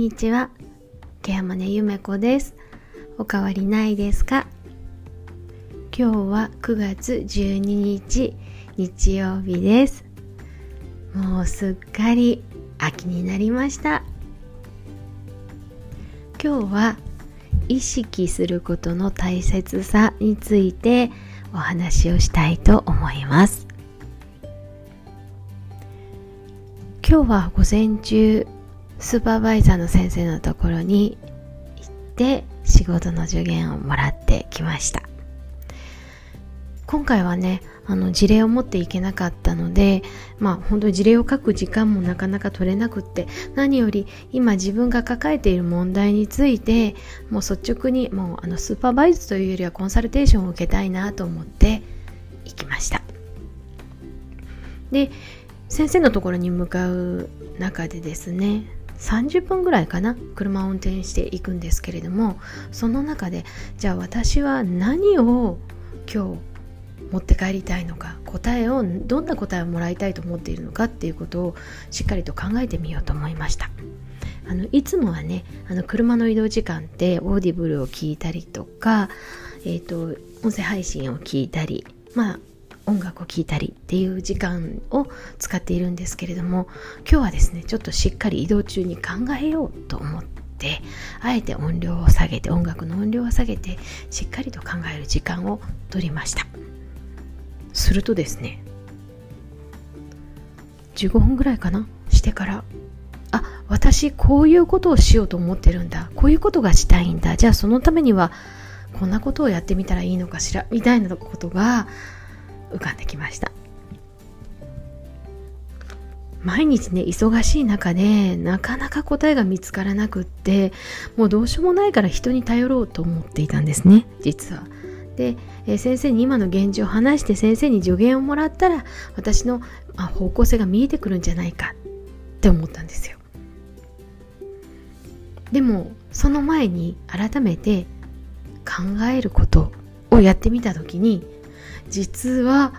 こんにちは。ケアマネゆめこです。おかわりないですか？今日は9月12日日曜日です。もうすっかり秋になりました。今日は意識することの大切さについてお話をしたいと思います。今日は午前中スーパーバイザーの先生のところに行って仕事の助言をもらってきました。今回はねあの事例を持っていけなかったのでまあ本当に事例を書く時間もなかなか取れなくって何より今自分が抱えている問題についてもう率直にもうあのスーパーバイズというよりはコンサルテーションを受けたいなと思って行きました。で先生のところに向かう中でですね30分ぐらいかな車を運転していくんですけれどもその中でじゃあ私は何を今日持って帰りたいのか答えをどんな答えをもらいたいと思っているのかっていうことをしっかりと考えてみようと思いました。あのいつもはねあの車の移動時間って Audible を聞いたりとか、えーと、音声配信を聞いたりまあ音楽を聴いたりっていう時間を使っているんですけれども今日はですねちょっとしっかり移動中に考えようと思ってあえて音量を下げて音楽の音量を下げてしっかりと考える時間を取りました。するとですね15分ぐらいかな？してからあ私こういうことをしようと思ってるんだ。こういうことがしたいんだ。じゃあそのためにはこんなことをやってみたらいいのかしら？みたいなことが浮かんできました毎日ね忙しい中でなかなか答えが見つからなくってもうどうしようもないから人に頼ろうと思っていたんですね実は。で、えー、先生に今の現状を話して先生に助言をもらったら私の、まあ、方向性が見えてくるんじゃないかって思ったんですよ。でもその前に改めて考えることをやってみた時に実は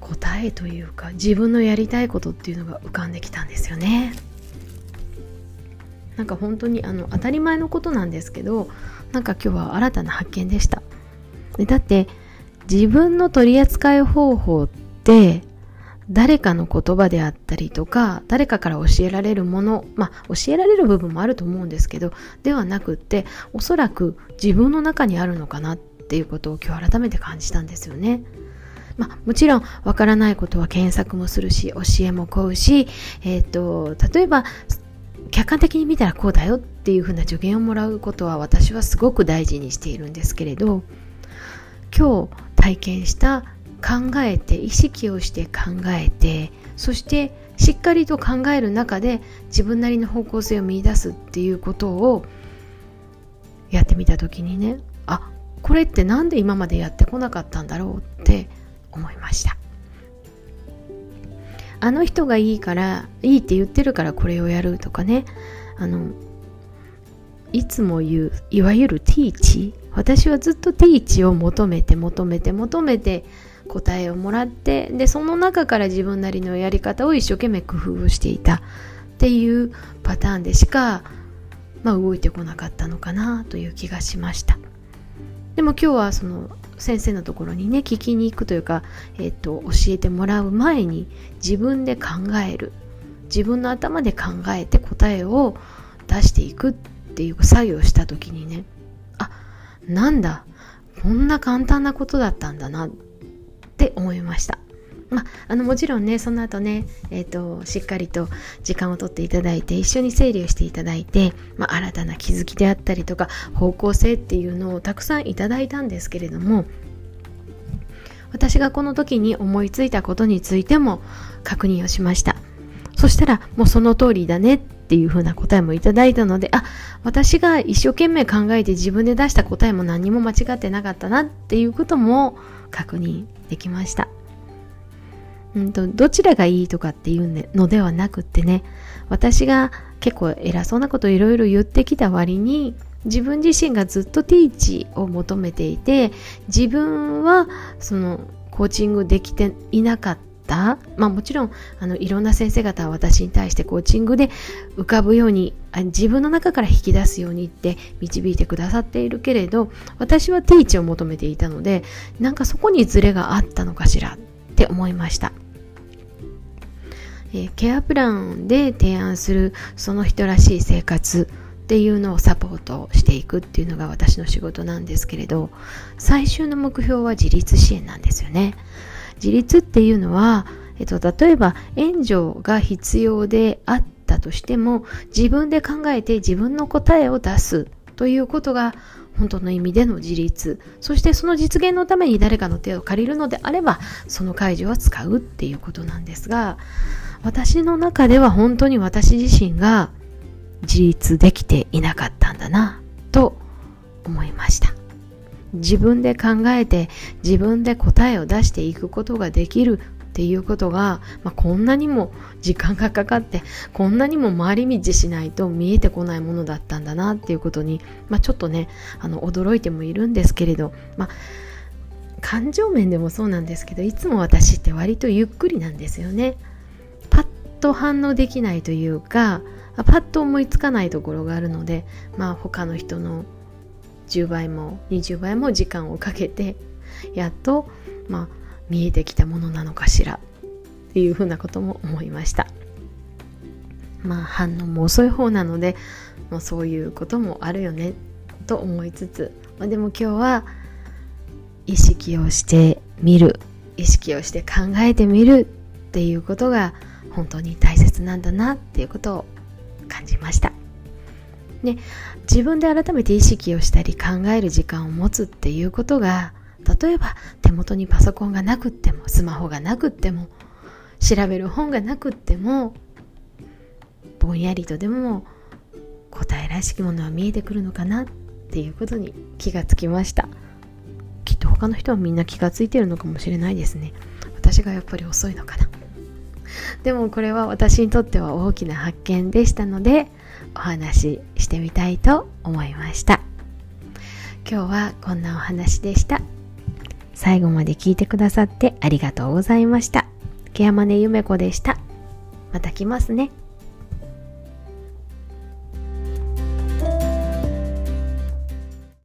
答えというか自分のやりたいことっていうのが浮かんできたんですよね。なんか本当にあの当たり前のことなんですけどなんか今日は新たな発見でした。でだって自分の取り扱い方法って誰かの言葉であったりとか誰かから教えられるものまあ教えられる部分もあると思うんですけどではなくっておそらく自分の中にあるのかなってっていうことを今日改めて感じたんですよね。まあ、もちろんわからないことは検索もするし教えも請うし、えーと、例えば客観的に見たらこうだよっていうふうな助言をもらうことは私はすごく大事にしているんですけれど今日体験した考えて意識をして考えてそしてしっかりと考える中で自分なりの方向性を見いだすっていうことをやってみた時にねあこれって何で今までやってこなかったんだろうって思いました。あの人がいいからいいって言ってるからこれをやるとかね。あのいつも言ういわゆるティーチ私はずっとティーチを求めて求めて求めて答えをもらってでその中から自分なりのやり方を一生懸命工夫をしていたっていうパターンでしか、まあ、動いてこなかったのかなという気がしましたでも今日はその先生のところにね聞きに行くというか、えーと、教えてもらう前に自分で考える。自分の頭で考えて答えを出していくっていう作業をした時にねあなんだこんな簡単なことだったんだなって思いました。まあ、のもちろんねその後ね、えーと、しっかりと時間をとっていただいて一緒に整理をしていただいて、まあ、新たな気づきであったりとか方向性っていうのをたくさんいただいたんですけれども私がこの時に思いついたことについても確認をしました。そしたらもうその通りだねっていうふうな答えもいただいたのであ私が一生懸命考えて自分で出した答えも何も間違ってなかったなっていうことも確認できました。うんと、どちらがいいとかっていうのではなくってね、私が結構偉そうなこといろいろ言ってきた割に、自分自身がずっとティーチを求めていて、自分はそのコーチングできていなかったまあもちろんあのいろんな先生方は私に対してコーチングで浮かぶように自分の中から引き出すようにって導いてくださっているけれど私はティーチを求めていたのでなんかそこにズレがあったのかしらって思いました。え、ケアプランで提案するその人らしい生活っていうのをサポートしていくっていうのが私の仕事なんですけれど最終の目標は自立支援なんですよね。自立っていうのは、えっと、例えば援助が必要であったとしても自分で考えて自分の答えを出すということが本当の意味での自立。そしてその実現のために誰かの手を借りるのであればその介助は使うっていうことなんですが私の中では本当に私自身が自立できていなかったんだなと思いました。自分で考えて自分で答えを出していくことができるっていうことが、まあ、こんなにも時間がかかってこんなにも回り道しないと見えてこないものだったんだなっていうことに、まあ、ちょっとねあの驚いてもいるんですけれど、まあ、感情面でもそうなんですけどいつも私って割とゆっくりなんですよね。パッと反応できないというかパッと思いつかないところがあるので、まあ、他の人の10倍も20倍も時間をかけてやっと、まあ、見えてきたものなのかしら？っていうふうなことも思いましたまあ反応も遅い方なので、まあ、そういうこともあるよねと思いつつ、まあ、でも今日は意識をしてみる意識をして考えてみるっていうことが本当に大切なんだなっていうことを感じました。ね、自分で改めて意識をしたり考える時間を持つっていうことが例えば手元にパソコンがなくってもスマホがなくっても調べる本がなくってもぼんやりとでも答えらしきものは見えてくるのかなっていうことに気がつきました。きっと他の人はみんな気がついてるのかもしれないですね。私がやっぱり遅いのかな。でもこれは私にとっては大きな発見でしたのでお話ししてみたいと思いました。今日はこんなお話でした。最後まで聞いてくださってありがとうございました。ケアマネゆめこでした。また来ますね。